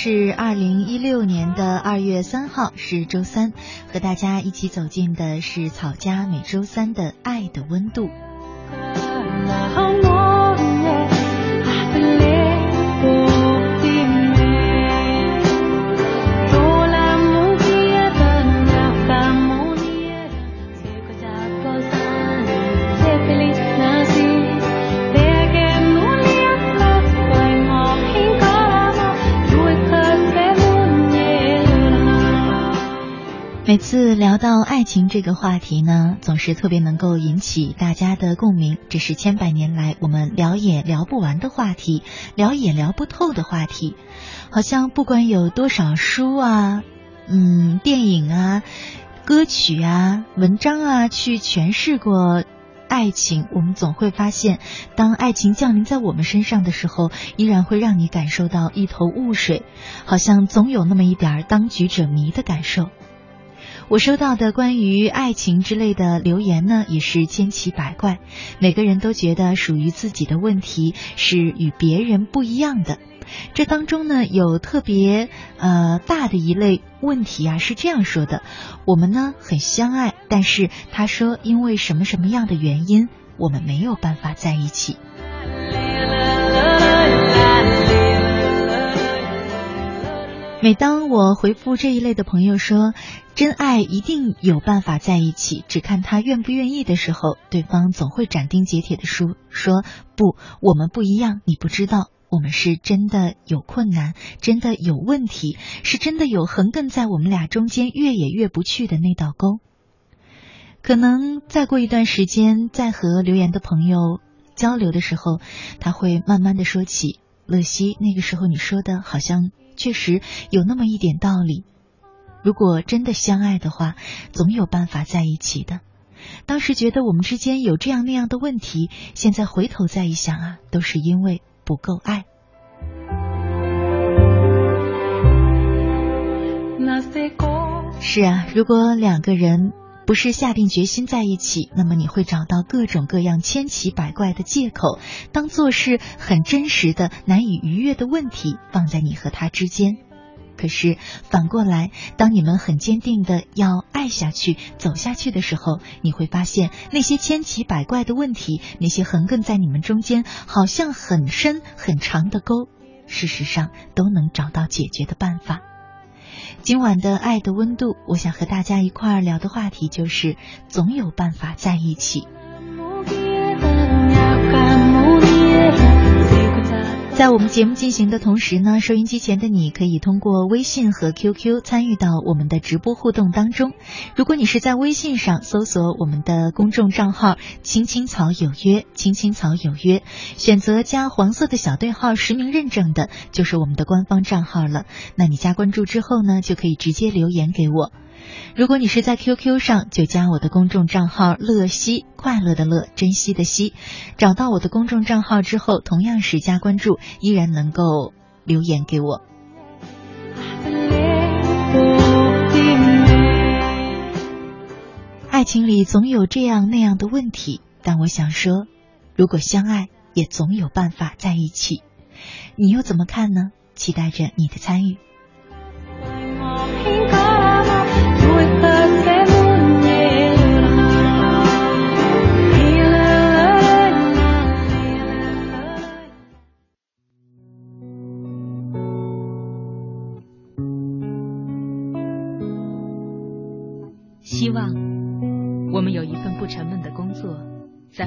是二零一六年的二月三号，是周三，和大家一起走进的是草家每周三的爱的温度。每次聊到爱情这个话题呢，总是特别能够引起大家的共鸣。这是千百年来我们聊也聊不完的话题，聊也聊不透的话题。好像不管有多少书啊、嗯、电影啊、歌曲啊、文章啊去诠释过爱情，我们总会发现，当爱情降临在我们身上的时候，依然会让你感受到一头雾水，好像总有那么一点当局者迷的感受。我收到的关于爱情之类的留言呢，也是千奇百怪。每个人都觉得属于自己的问题是与别人不一样的。这当中呢，有特别呃大的一类问题啊，是这样说的：我们呢很相爱，但是他说因为什么什么样的原因，我们没有办法在一起。每当我回复这一类的朋友说“真爱一定有办法在一起，只看他愿不愿意”的时候，对方总会斩钉截铁的说：“说不，我们不一样，你不知道，我们是真的有困难，真的有问题，是真的有横亘在我们俩中间越也越不去的那道沟。”可能再过一段时间，再和留言的朋友交流的时候，他会慢慢的说起乐西，那个时候你说的好像。确实有那么一点道理。如果真的相爱的话，总有办法在一起的。当时觉得我们之间有这样那样的问题，现在回头再一想啊，都是因为不够爱。是啊，如果两个人不是下定决心在一起，那么你会找到各种各样千奇百怪的借口，当做是很真实的、难以逾越的问题放在你和他之间。可是反过来，当你们很坚定的要爱下去、走下去的时候，你会发现那些千奇百怪的问题，那些横亘在你们中间好像很深很长的沟，事实上都能找到解决的办法。今晚的爱的温度，我想和大家一块儿聊的话题就是，总有办法在一起。在我们节目进行的同时呢，收音机前的你可以通过微信和 QQ 参与到我们的直播互动当中。如果你是在微信上搜索我们的公众账号“青青草有约”，“青青草有约”，选择加黄色的小对号实名认证的，就是我们的官方账号了。那你加关注之后呢，就可以直接留言给我。如果你是在 QQ 上，就加我的公众账号“乐西”，快乐的乐，珍惜的惜。找到我的公众账号之后，同样是加关注，依然能够留言给我。爱情里总有这样那样的问题，但我想说，如果相爱，也总有办法在一起。你又怎么看呢？期待着你的参与。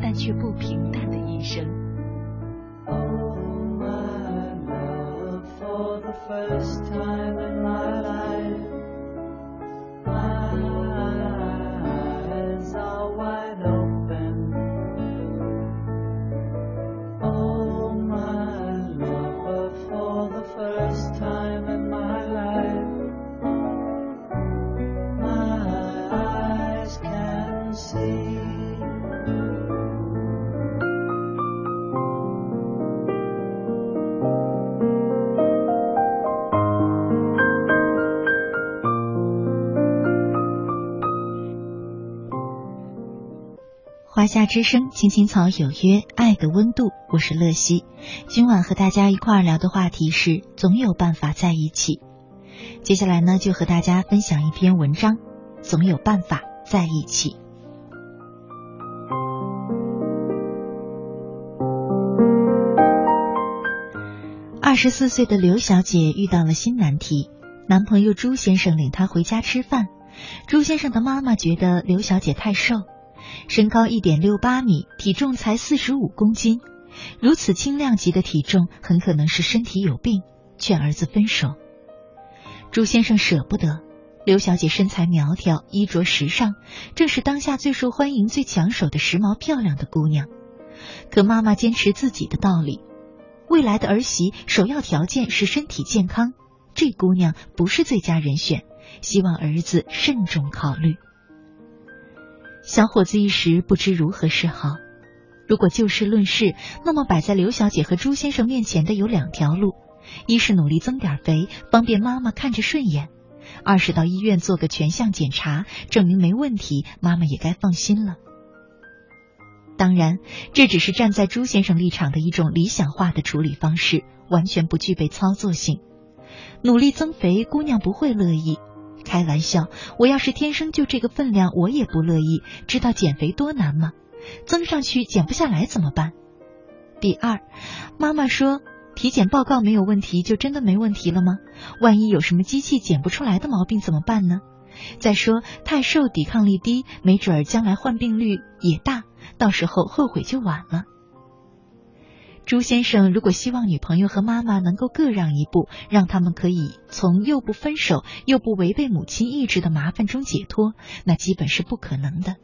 但却不平淡的一生。华夏之声，青青草有约，爱的温度，我是乐西。今晚和大家一块儿聊的话题是总有办法在一起。接下来呢，就和大家分享一篇文章，总有办法在一起。二十四岁的刘小姐遇到了新难题，男朋友朱先生领她回家吃饭，朱先生的妈妈觉得刘小姐太瘦。身高一点六八米，体重才四十五公斤，如此轻量级的体重，很可能是身体有病。劝儿子分手。朱先生舍不得。刘小姐身材苗条，衣着时尚，正是当下最受欢迎、最抢手的时髦漂亮的姑娘。可妈妈坚持自己的道理，未来的儿媳首要条件是身体健康，这姑娘不是最佳人选，希望儿子慎重考虑。小伙子一时不知如何是好。如果就事论事，那么摆在刘小姐和朱先生面前的有两条路：一是努力增点肥，方便妈妈看着顺眼；二是到医院做个全项检查，证明没问题，妈妈也该放心了。当然，这只是站在朱先生立场的一种理想化的处理方式，完全不具备操作性。努力增肥，姑娘不会乐意。开玩笑，我要是天生就这个分量，我也不乐意。知道减肥多难吗？增上去减不下来怎么办？第二，妈妈说体检报告没有问题，就真的没问题了吗？万一有什么机器检不出来的毛病怎么办呢？再说太瘦，抵抗力低，没准儿将来患病率也大，到时候后悔就晚了。朱先生如果希望女朋友和妈妈能够各让一步，让他们可以从又不分手又不违背母亲意志的麻烦中解脱，那基本是不可能的。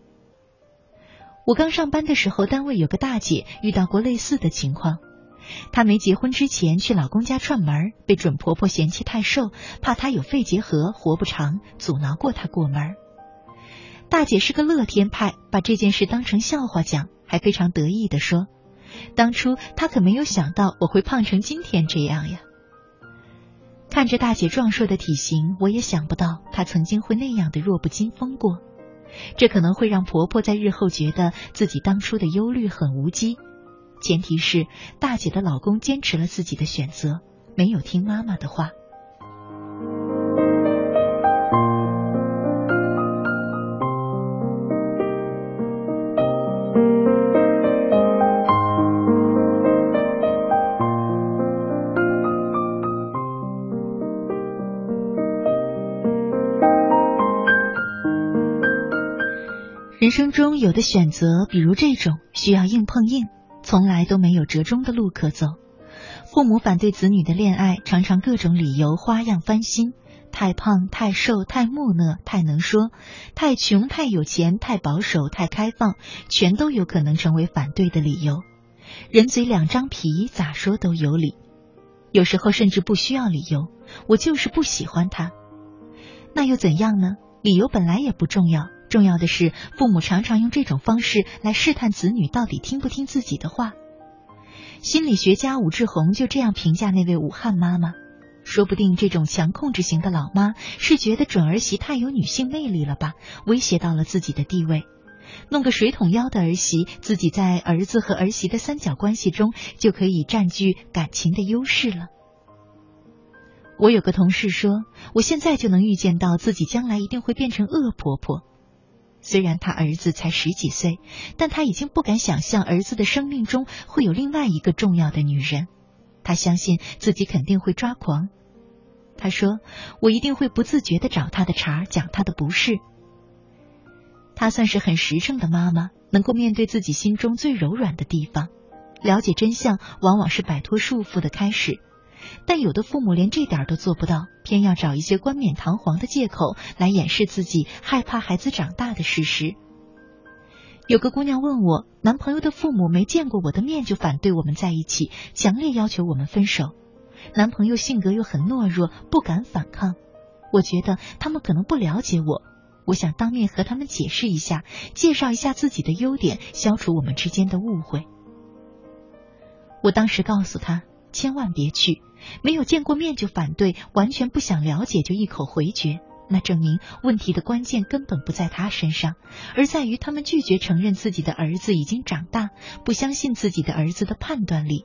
我刚上班的时候，单位有个大姐遇到过类似的情况。她没结婚之前去老公家串门，被准婆婆嫌弃太瘦，怕她有肺结核活不长，阻挠过她过门。大姐是个乐天派，把这件事当成笑话讲，还非常得意的说。当初他可没有想到我会胖成今天这样呀！看着大姐壮硕的体型，我也想不到她曾经会那样的弱不禁风过。这可能会让婆婆在日后觉得自己当初的忧虑很无稽。前提是大姐的老公坚持了自己的选择，没有听妈妈的话。人生中有的选择，比如这种需要硬碰硬，从来都没有折中的路可走。父母反对子女的恋爱，常常各种理由花样翻新：太胖、太瘦、太木讷、太能说、太穷、太有钱、太保守、太开放，全都有可能成为反对的理由。人嘴两张皮，咋说都有理。有时候甚至不需要理由，我就是不喜欢他，那又怎样呢？理由本来也不重要。重要的是，父母常常用这种方式来试探子女到底听不听自己的话。心理学家武志红就这样评价那位武汉妈妈：说不定这种强控制型的老妈是觉得准儿媳太有女性魅力了吧，威胁到了自己的地位。弄个水桶腰的儿媳，自己在儿子和儿媳的三角关系中就可以占据感情的优势了。我有个同事说，我现在就能预见到自己将来一定会变成恶婆婆。虽然他儿子才十几岁，但他已经不敢想象儿子的生命中会有另外一个重要的女人。他相信自己肯定会抓狂。他说：“我一定会不自觉的找他的茬，讲他的不是。”他算是很实诚的妈妈，能够面对自己心中最柔软的地方。了解真相，往往是摆脱束缚的开始。但有的父母连这点都做不到，偏要找一些冠冕堂皇的借口来掩饰自己害怕孩子长大的事实。有个姑娘问我，男朋友的父母没见过我的面就反对我们在一起，强烈要求我们分手。男朋友性格又很懦弱，不敢反抗。我觉得他们可能不了解我，我想当面和他们解释一下，介绍一下自己的优点，消除我们之间的误会。我当时告诉他，千万别去，没有见过面就反对，完全不想了解就一口回绝。那证明问题的关键根本不在他身上，而在于他们拒绝承认自己的儿子已经长大，不相信自己的儿子的判断力。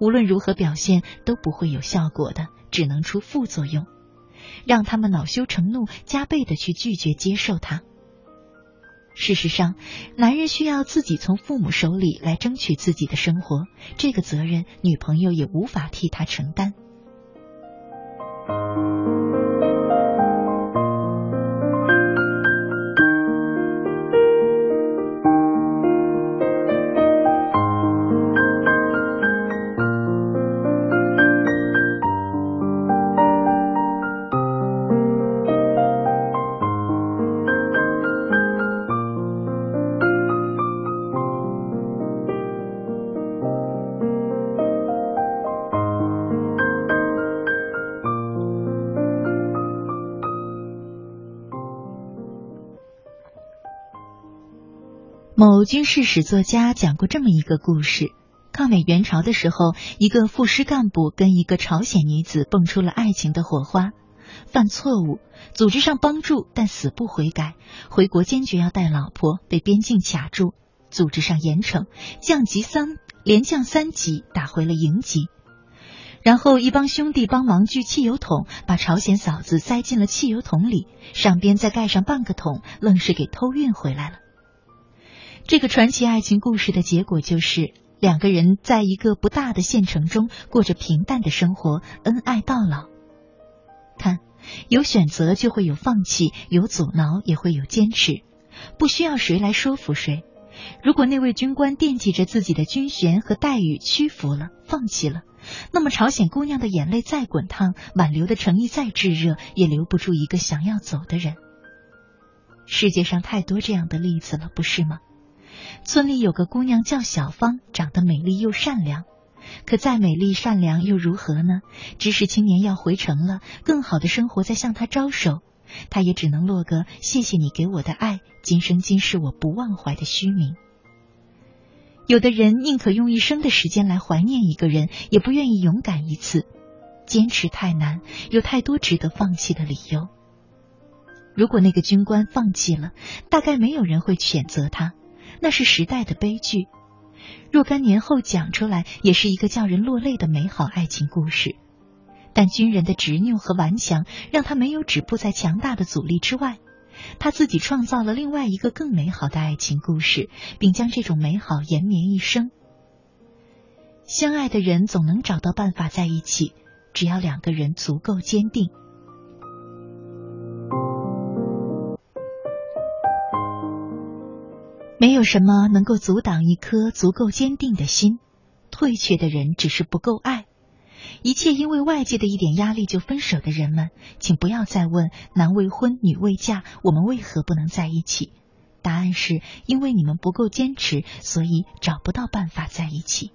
无论如何表现都不会有效果的，只能出副作用，让他们恼羞成怒，加倍的去拒绝接受他。事实上，男人需要自己从父母手里来争取自己的生活，这个责任女朋友也无法替他承担。某军事史作家讲过这么一个故事：抗美援朝的时候，一个副师干部跟一个朝鲜女子蹦出了爱情的火花，犯错误，组织上帮助，但死不悔改，回国坚决要带老婆，被边境卡住，组织上严惩，降级三连降三级，打回了营级。然后一帮兄弟帮忙锯汽油桶，把朝鲜嫂子塞进了汽油桶里，上边再盖上半个桶，愣是给偷运回来了。这个传奇爱情故事的结果就是，两个人在一个不大的县城中过着平淡的生活，恩爱到老。看，有选择就会有放弃，有阻挠也会有坚持，不需要谁来说服谁。如果那位军官惦记着自己的军衔和待遇，屈服了，放弃了，那么朝鲜姑娘的眼泪再滚烫，挽留的诚意再炙热，也留不住一个想要走的人。世界上太多这样的例子了，不是吗？村里有个姑娘叫小芳，长得美丽又善良。可再美丽善良又如何呢？知识青年要回城了，更好的生活在向她招手，她也只能落个谢谢你给我的爱，今生今世我不忘怀的虚名。有的人宁可用一生的时间来怀念一个人，也不愿意勇敢一次。坚持太难，有太多值得放弃的理由。如果那个军官放弃了，大概没有人会选择他。那是时代的悲剧，若干年后讲出来，也是一个叫人落泪的美好爱情故事。但军人的执拗和顽强，让他没有止步在强大的阻力之外，他自己创造了另外一个更美好的爱情故事，并将这种美好延绵一生。相爱的人总能找到办法在一起，只要两个人足够坚定。没有什么能够阻挡一颗足够坚定的心，退却的人只是不够爱。一切因为外界的一点压力就分手的人们，请不要再问男未婚女未嫁，我们为何不能在一起？答案是因为你们不够坚持，所以找不到办法在一起。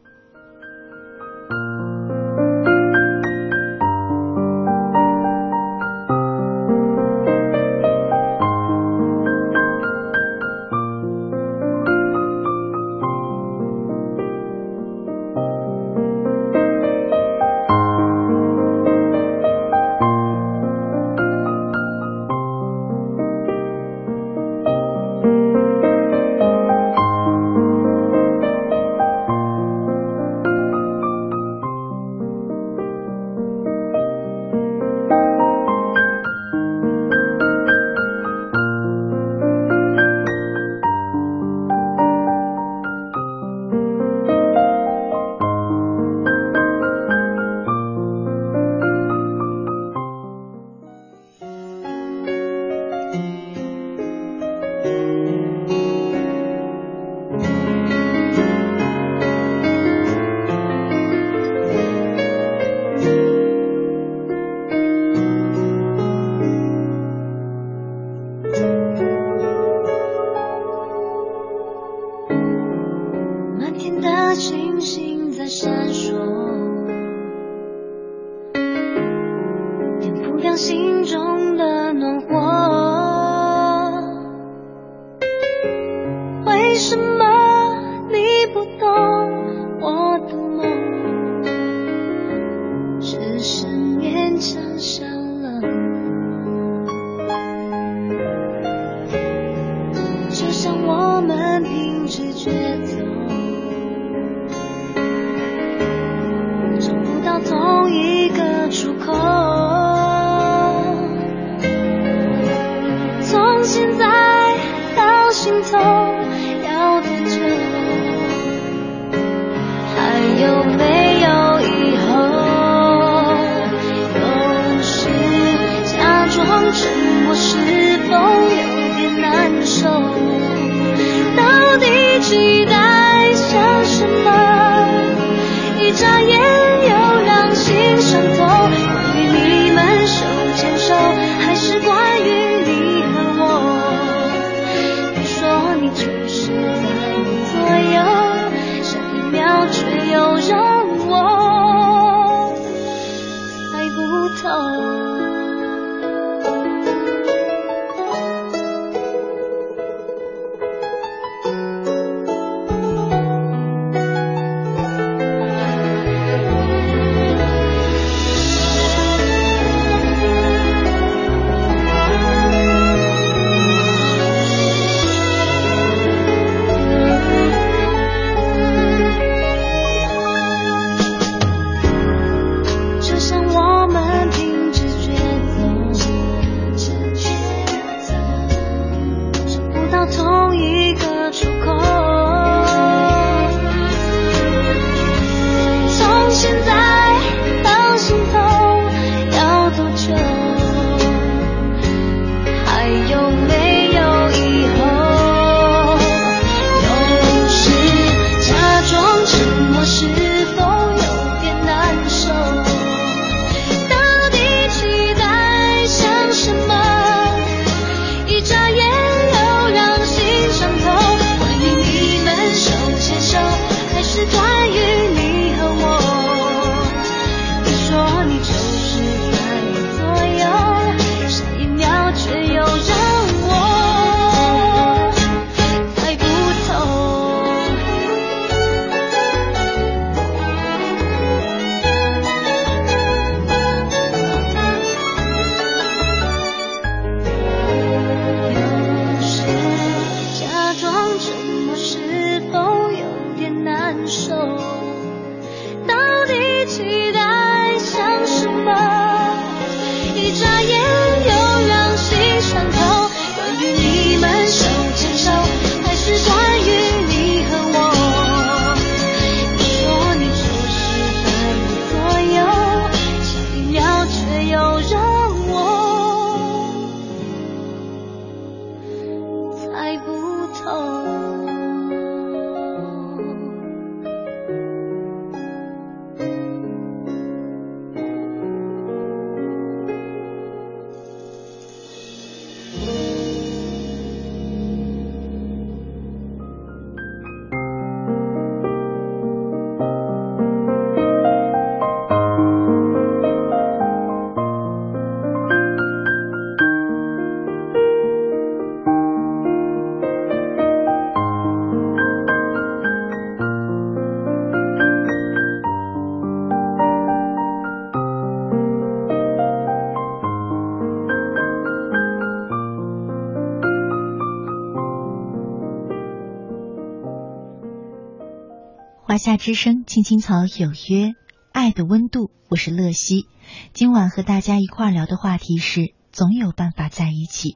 华夏之声，青青草有约，爱的温度，我是乐西。今晚和大家一块聊的话题是总有办法在一起。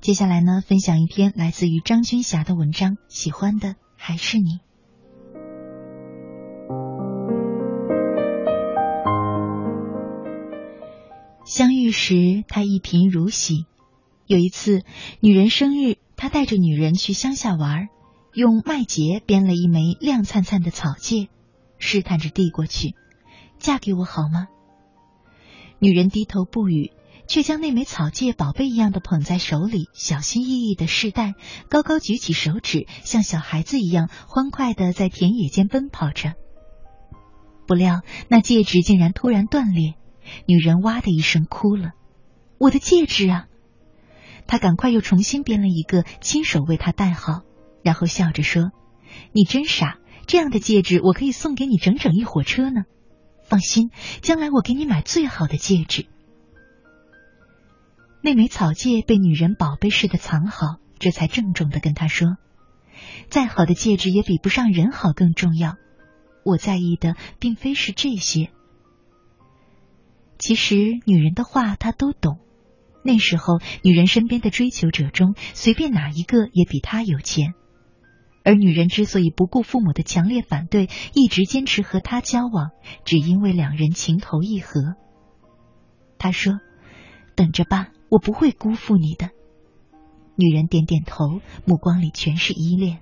接下来呢，分享一篇来自于张君霞的文章，喜欢的还是你。相遇时，他一贫如洗。有一次，女人生日，他带着女人去乡下玩，用麦秸编了一枚亮灿灿的草戒，试探着递过去：“嫁给我好吗？”女人低头不语，却将那枚草戒宝贝一样的捧在手里，小心翼翼的试戴，高高举起手指，像小孩子一样欢快的在田野间奔跑着。不料，那戒指竟然突然断裂，女人哇的一声哭了。我的戒指啊！她赶快又重新编了一个，亲手为他戴好，然后笑着说：“你真傻，这样的戒指我可以送给你整整一火车呢。放心，将来我给你买最好的戒指。”那枚草戒被女人宝贝似的藏好，这才郑重的跟他说：“再好的戒指也比不上人好，更重要。我在意的并非是这些。其实女人的话他都懂。那时候，女人身边的追求者中，随便哪一个也比他有钱。而女人之所以不顾父母的强烈反对，一直坚持和他交往，只因为两人情投意合。他说：“等着吧。”我不会辜负你的，女人点点头，目光里全是依恋。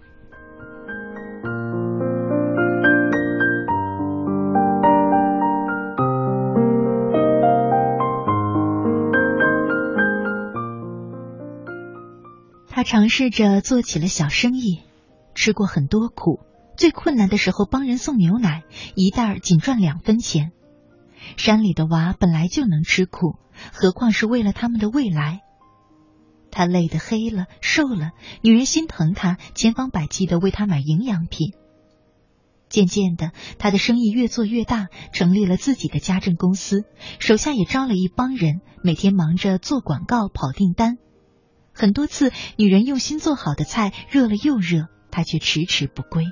他尝试着做起了小生意，吃过很多苦，最困难的时候帮人送牛奶，一袋仅赚两分钱。山里的娃本来就能吃苦，何况是为了他们的未来。他累得黑了，瘦了，女人心疼他，千方百计的为他买营养品。渐渐的，他的生意越做越大，成立了自己的家政公司，手下也招了一帮人，每天忙着做广告、跑订单。很多次，女人用心做好的菜热了又热，他却迟迟不归。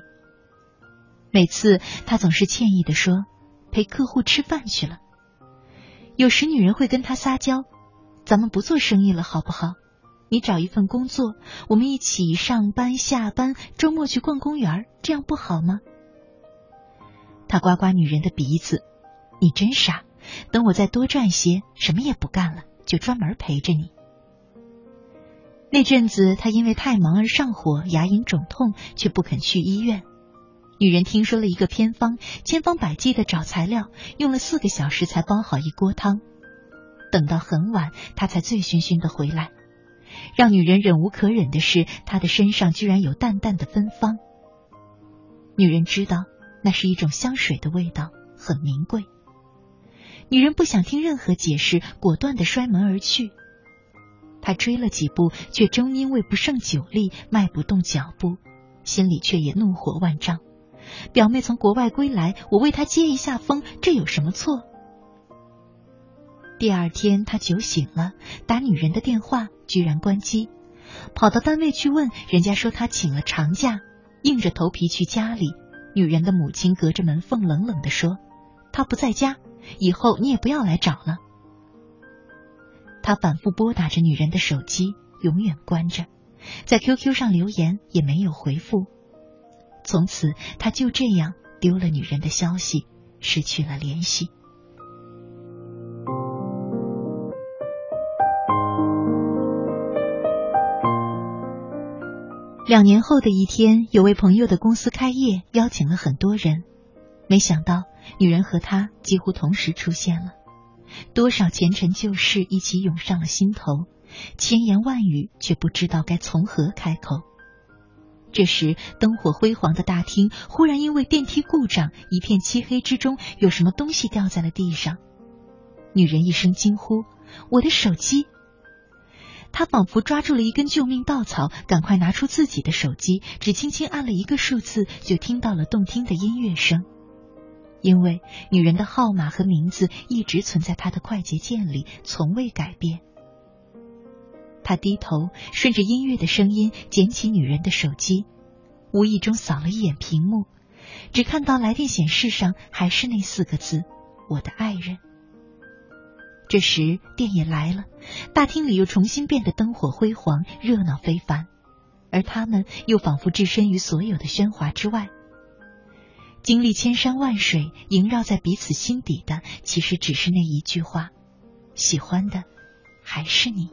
每次，他总是歉意的说。陪客户吃饭去了。有时女人会跟他撒娇：“咱们不做生意了，好不好？你找一份工作，我们一起上班下班，周末去逛公园，这样不好吗？”他刮刮女人的鼻子：“你真傻！等我再多赚些，什么也不干了，就专门陪着你。”那阵子，他因为太忙而上火，牙龈肿痛，却不肯去医院。女人听说了一个偏方，千方百计的找材料，用了四个小时才煲好一锅汤。等到很晚，他才醉醺醺的回来。让女人忍无可忍的是，他的身上居然有淡淡的芬芳。女人知道那是一种香水的味道，很名贵。女人不想听任何解释，果断的摔门而去。他追了几步，却终因为不胜酒力，迈不动脚步，心里却也怒火万丈。表妹从国外归来，我为她接一下风，这有什么错？第二天，他酒醒了，打女人的电话，居然关机，跑到单位去问，人家说他请了长假，硬着头皮去家里。女人的母亲隔着门缝冷冷的说：“他不在家，以后你也不要来找了。”他反复拨打着女人的手机，永远关着，在 QQ 上留言也没有回复。从此，他就这样丢了女人的消息，失去了联系。两年后的一天，有位朋友的公司开业，邀请了很多人。没想到，女人和他几乎同时出现了，多少前尘旧事一起涌上了心头，千言万语却不知道该从何开口。这时，灯火辉煌的大厅忽然因为电梯故障，一片漆黑之中，有什么东西掉在了地上。女人一声惊呼：“我的手机！”她仿佛抓住了一根救命稻草，赶快拿出自己的手机，只轻轻按了一个数字，就听到了动听的音乐声。因为女人的号码和名字一直存在她的快捷键里，从未改变。他低头，顺着音乐的声音捡起女人的手机，无意中扫了一眼屏幕，只看到来电显示上还是那四个字：“我的爱人。”这时电也来了，大厅里又重新变得灯火辉煌，热闹非凡，而他们又仿佛置身于所有的喧哗之外。经历千山万水，萦绕在彼此心底的，其实只是那一句话：“喜欢的还是你。”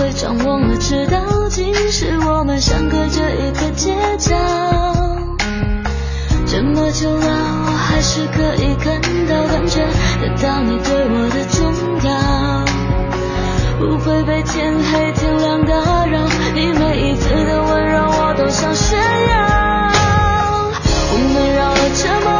会张望了，知道竟是我们相隔着一个街角。这么久了，我还是可以看到、感觉得到你对我的重要，不会被天黑天亮打扰。你每一次的温柔，我都想炫耀。我们绕了这么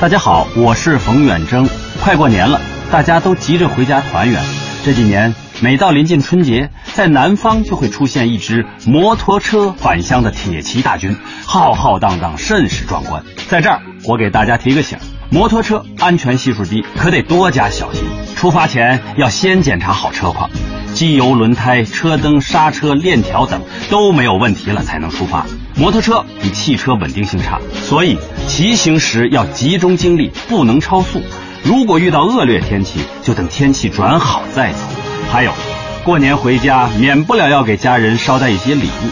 大家好，我是冯远征。快过年了，大家都急着回家团圆。这几年，每到临近春节，在南方就会出现一支摩托车返乡的铁骑大军，浩浩荡荡，甚是壮观。在这儿，我给大家提个醒：摩托车安全系数低，可得多加小心。出发前要先检查好车况，机油、轮胎、车灯、刹车、链条等都没有问题了才能出发。摩托车比汽车稳定性差，所以骑行时要集中精力，不能超速。如果遇到恶劣天气，就等天气转好再走。还有，过年回家免不了要给家人捎带一些礼物，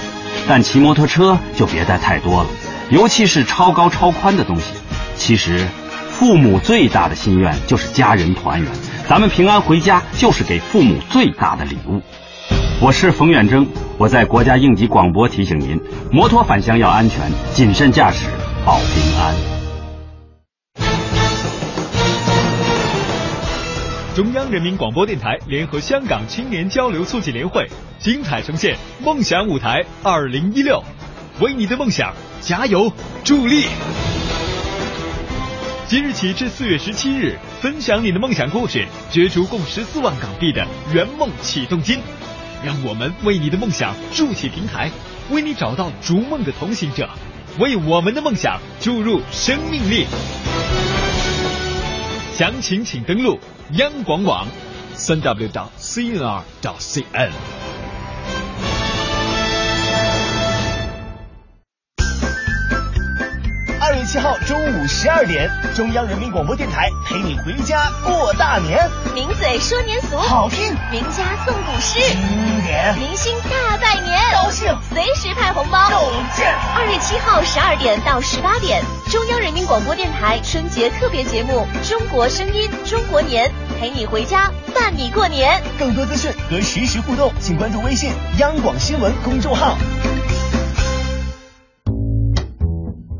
但骑摩托车就别带太多了，尤其是超高超宽的东西。其实，父母最大的心愿就是家人团圆，咱们平安回家就是给父母最大的礼物。我是冯远征，我在国家应急广播提醒您：摩托返乡要安全，谨慎驾驶保平安。中央人民广播电台联合香港青年交流促进联会，精彩呈现《梦想舞台二零一六》，为你的梦想加油助力。即日起至四月十七日，分享你的梦想故事，角逐共十四万港币的圆梦启动金。让我们为你的梦想筑起平台，为你找到逐梦的同行者，为我们的梦想注入生命力。详情请登录央广网，三 w 到 cnr 到 cn。七号中午十二点，中央人民广播电台陪你回家过大年，名嘴说年俗，好听；名家诵古诗，经典；明星大拜年，高兴；随时派红包，有劲。二月七号十二点到十八点，中央人民广播电台春节特别节目《中国声音中国年》，陪你回家，伴你过年。更多资讯和实时互动，请关注微信央广新闻公众号。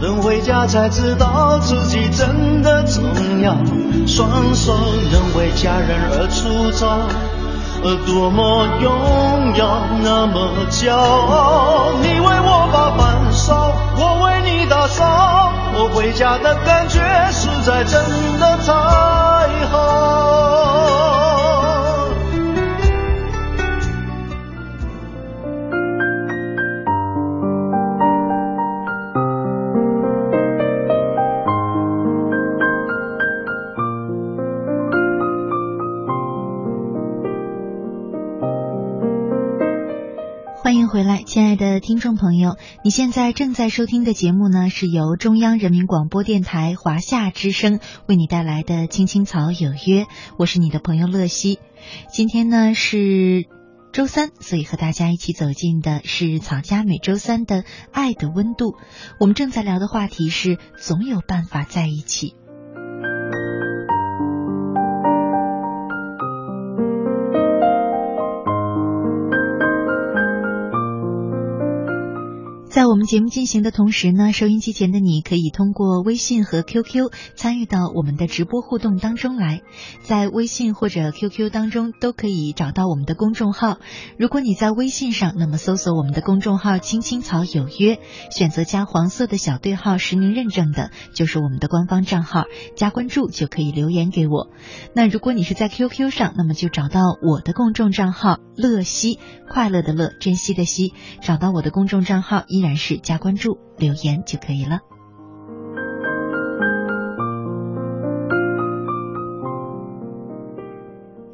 能回家才知道自己真的重要，双手能为家人而粗糙，而多么荣耀，那么骄傲。你为我把饭烧，我为你打扫，我回家的感觉实在真的太好。回来，亲爱的听众朋友，你现在正在收听的节目呢，是由中央人民广播电台华夏之声为你带来的《青青草有约》，我是你的朋友乐西。今天呢是周三，所以和大家一起走进的是草家每周三的《爱的温度》。我们正在聊的话题是总有办法在一起。我们节目进行的同时呢，收音机前的你可以通过微信和 QQ 参与到我们的直播互动当中来。在微信或者 QQ 当中都可以找到我们的公众号。如果你在微信上，那么搜索我们的公众号“青青草有约”，选择加黄色的小对号实名认证的，就是我们的官方账号，加关注就可以留言给我。那如果你是在 QQ 上，那么就找到我的公众账号“乐西”，快乐的乐，珍惜的惜，找到我的公众账号依然是加关注、留言就可以了。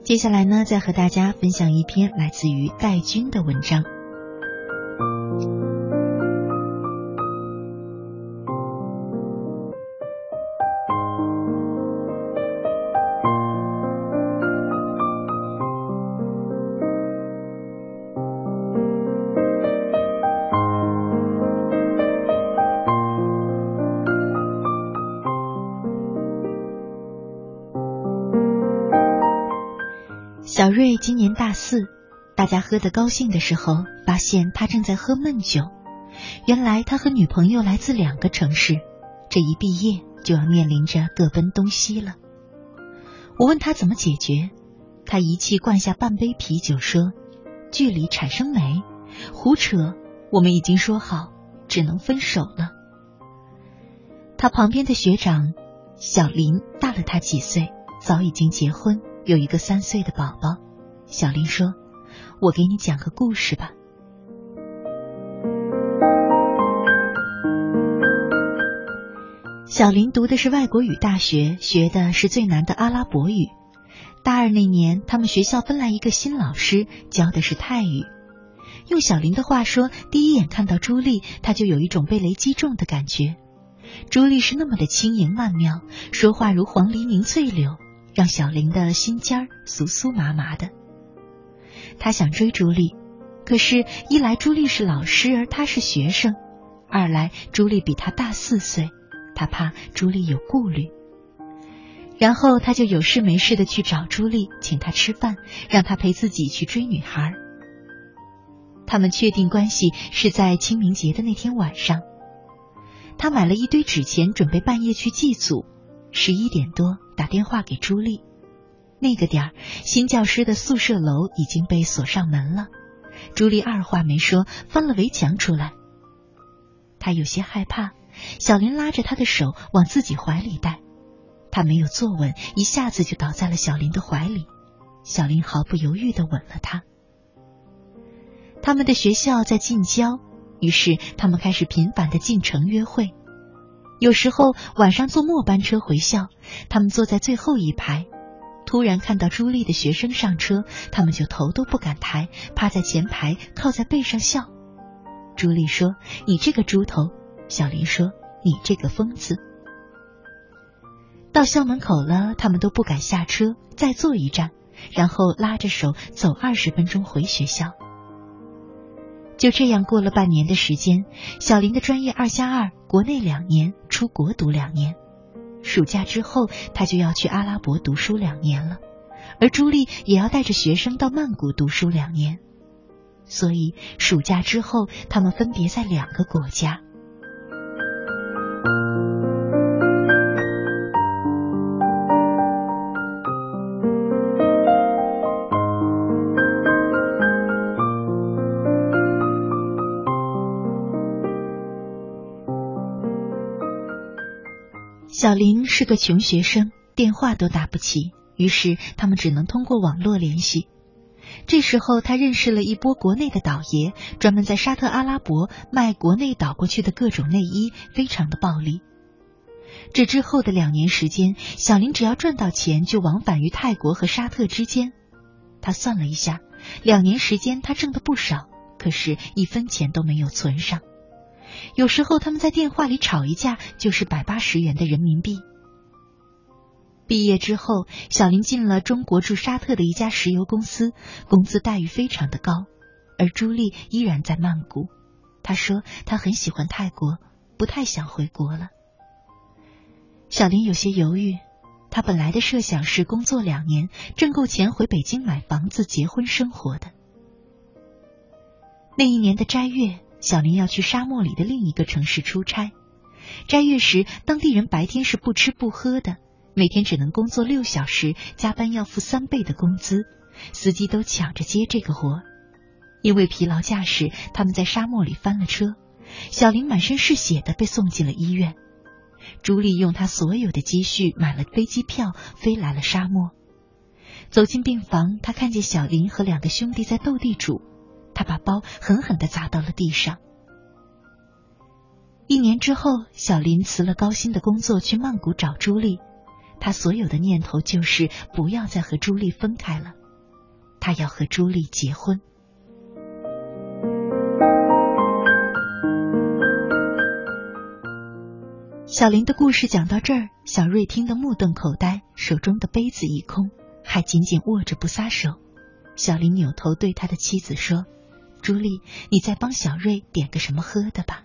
接下来呢，再和大家分享一篇来自于戴军的文章。今年大四，大家喝得高兴的时候，发现他正在喝闷酒。原来他和女朋友来自两个城市，这一毕业就要面临着各奔东西了。我问他怎么解决，他一气灌下半杯啤酒，说：“距离产生美，胡扯！我们已经说好，只能分手了。”他旁边的学长小林大了他几岁，早已经结婚。有一个三岁的宝宝，小林说：“我给你讲个故事吧。”小林读的是外国语大学，学的是最难的阿拉伯语。大二那年，他们学校分来一个新老师，教的是泰语。用小林的话说，第一眼看到朱莉，他就有一种被雷击中的感觉。朱莉是那么的轻盈曼妙，说话如黄鹂鸣翠柳，让小林的心尖儿酥酥麻麻的。他想追朱莉，可是，一来朱莉是老师，而他是学生；二来朱莉比他大四岁，他怕朱莉有顾虑。然后他就有事没事的去找朱莉，请她吃饭，让她陪自己去追女孩。他们确定关系是在清明节的那天晚上。他买了一堆纸钱，准备半夜去祭祖。十一点多打电话给朱莉，那个点儿新教师的宿舍楼已经被锁上门了。朱莉二话没说，翻了围墙出来。他有些害怕，小林拉着他的手往自己怀里带，他没有坐稳，一下子就倒在了小林的怀里。小林毫不犹豫的吻了他。他们的学校在近郊。于是他们开始频繁的进城约会，有时候晚上坐末班车回校，他们坐在最后一排，突然看到朱莉的学生上车，他们就头都不敢抬，趴在前排靠在背上笑。朱莉说：“你这个猪头。”小林说：“你这个疯子。”到校门口了，他们都不敢下车，再坐一站，然后拉着手走二十分钟回学校。就这样过了半年的时间，小林的专业二加二，国内两年，出国读两年。暑假之后，他就要去阿拉伯读书两年了，而朱莉也要带着学生到曼谷读书两年。所以，暑假之后，他们分别在两个国家。小林是个穷学生，电话都打不起，于是他们只能通过网络联系。这时候，他认识了一波国内的倒爷，专门在沙特阿拉伯卖国内倒过去的各种内衣，非常的暴利。这之后的两年时间，小林只要赚到钱，就往返于泰国和沙特之间。他算了一下，两年时间他挣的不少，可是一分钱都没有存上。有时候他们在电话里吵一架，就是百八十元的人民币。毕业之后，小林进了中国驻沙特的一家石油公司，工资待遇非常的高。而朱莉依然在曼谷，她说她很喜欢泰国，不太想回国了。小林有些犹豫，他本来的设想是工作两年，挣够钱回北京买房子、结婚生活的。那一年的斋月。小林要去沙漠里的另一个城市出差，斋月时，当地人白天是不吃不喝的，每天只能工作六小时，加班要付三倍的工资，司机都抢着接这个活。因为疲劳驾驶，他们在沙漠里翻了车，小林满身是血的被送进了医院。朱莉用她所有的积蓄买了飞机票，飞来了沙漠。走进病房，他看见小林和两个兄弟在斗地主。他把包狠狠的砸到了地上。一年之后，小林辞了高薪的工作，去曼谷找朱莉。他所有的念头就是不要再和朱莉分开了，他要和朱莉结婚。小林的故事讲到这儿，小瑞听得目瞪口呆，手中的杯子一空，还紧紧握着不撒手。小林扭头对他的妻子说。朱莉，你再帮小瑞点个什么喝的吧。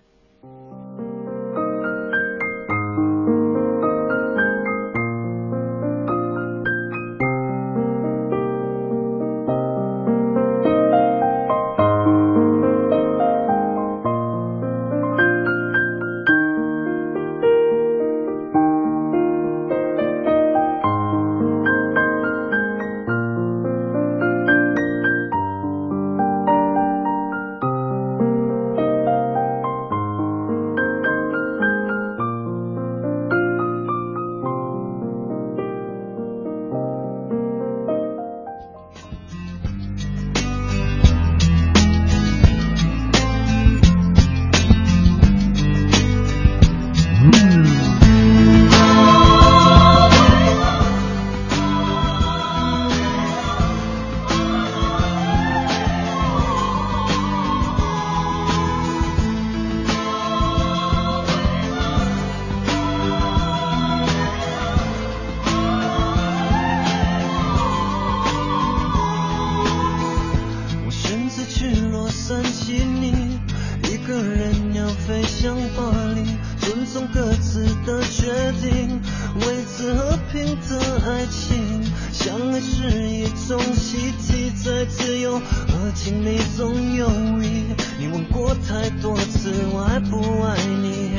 总有意。你问过太多次，我爱不爱你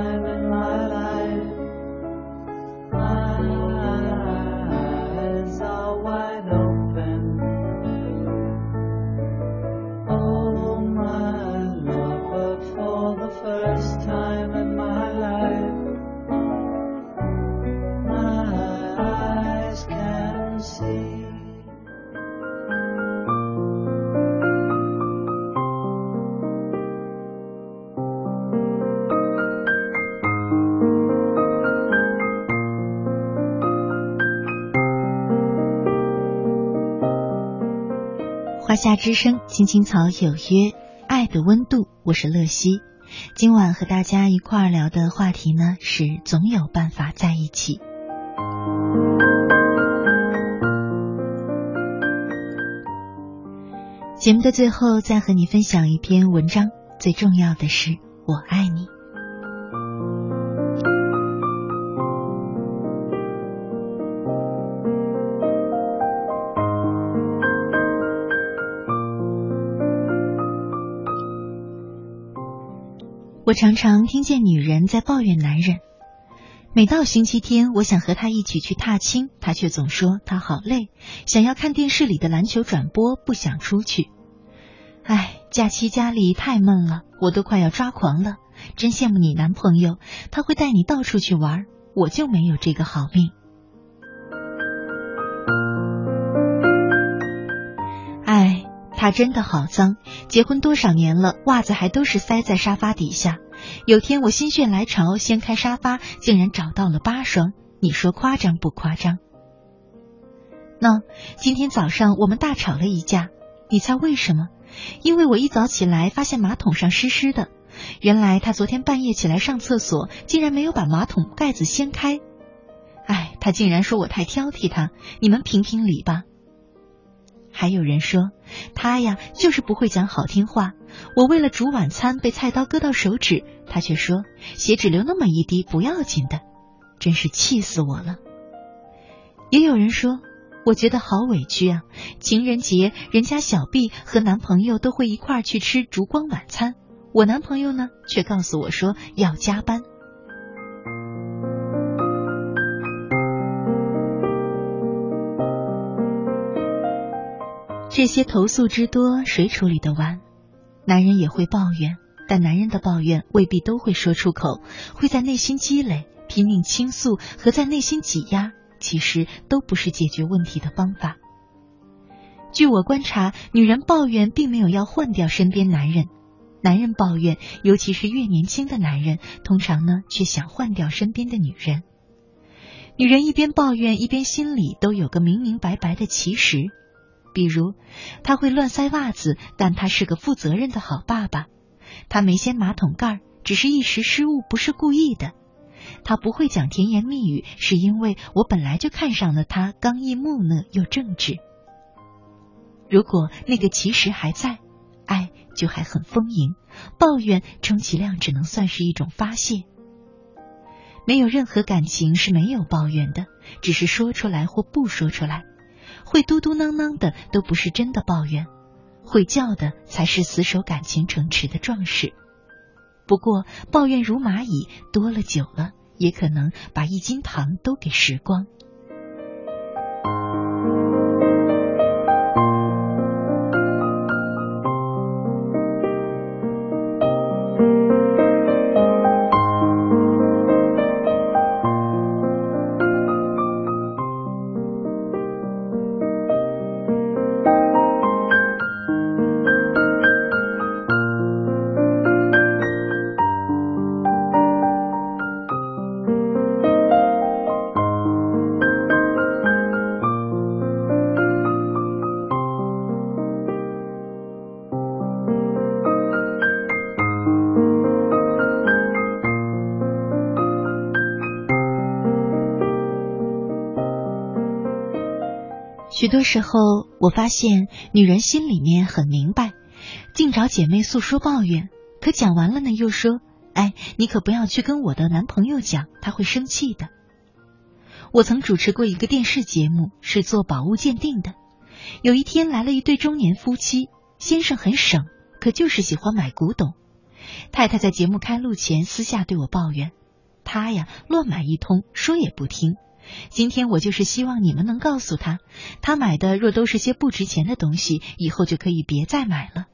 夏之声，青青草有约，爱的温度，我是乐西。今晚和大家一块儿聊的话题呢是总有办法在一起。节目的最后，再和你分享一篇文章。最重要的是，我爱你。我常常听见女人在抱怨男人。每到星期天，我想和他一起去踏青，他却总说他好累，想要看电视里的篮球转播，不想出去。唉，假期家里太闷了，我都快要抓狂了。真羡慕你男朋友，他会带你到处去玩，我就没有这个好命。他真的好脏，结婚多少年了，袜子还都是塞在沙发底下。有天我心血来潮，掀开沙发，竟然找到了八双，你说夸张不夸张？那今天早上我们大吵了一架，你猜为什么？因为我一早起来发现马桶上湿湿的，原来他昨天半夜起来上厕所，竟然没有把马桶盖子掀开。哎，他竟然说我太挑剔他，你们评评理吧。还有人说他呀，就是不会讲好听话。我为了煮晚餐被菜刀割到手指，他却说血只流那么一滴不要紧的，真是气死我了。也有人说。我觉得好委屈啊！情人节，人家小毕和男朋友都会一块儿去吃烛光晚餐，我男朋友呢，却告诉我说要加班。这些投诉之多，谁处理得完？男人也会抱怨，但男人的抱怨未必都会说出口，会在内心积累，拼命倾诉和在内心挤压。其实都不是解决问题的方法。据我观察，女人抱怨并没有要换掉身边男人，男人抱怨，尤其是越年轻的男人，通常呢却想换掉身边的女人。女人一边抱怨，一边心里都有个明明白白的其实，比如他会乱塞袜子，但他是个负责任的好爸爸；他没掀马桶盖，只是一时失误，不是故意的。他不会讲甜言蜜语，是因为我本来就看上了他，刚毅木讷又正直。如果那个其实还在，爱就还很丰盈，抱怨充其量只能算是一种发泄。没有任何感情是没有抱怨的，只是说出来或不说出来。会嘟嘟囔囔的都不是真的抱怨，会叫的才是死守感情城池的壮士。不过抱怨如蚂蚁，多了久了。也可能把一斤糖都给食光。多时候，我发现女人心里面很明白，净找姐妹诉说抱怨，可讲完了呢，又说：“哎，你可不要去跟我的男朋友讲，他会生气的。”我曾主持过一个电视节目，是做宝物鉴定的。有一天来了一对中年夫妻，先生很省，可就是喜欢买古董。太太在节目开录前私下对我抱怨，他呀乱买一通，说也不听。今天我就是希望你们能告诉他，他买的若都是些不值钱的东西，以后就可以别再买了。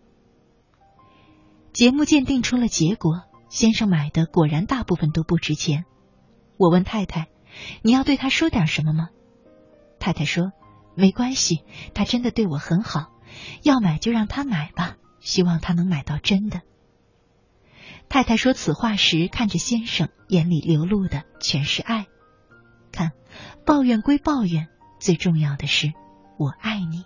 节目鉴定出了结果，先生买的果然大部分都不值钱。我问太太：“你要对他说点什么吗？”太太说：“没关系，他真的对我很好，要买就让他买吧，希望他能买到真的。”太太说此话时，看着先生，眼里流露的全是爱。看，抱怨归抱怨，最重要的是，我爱你。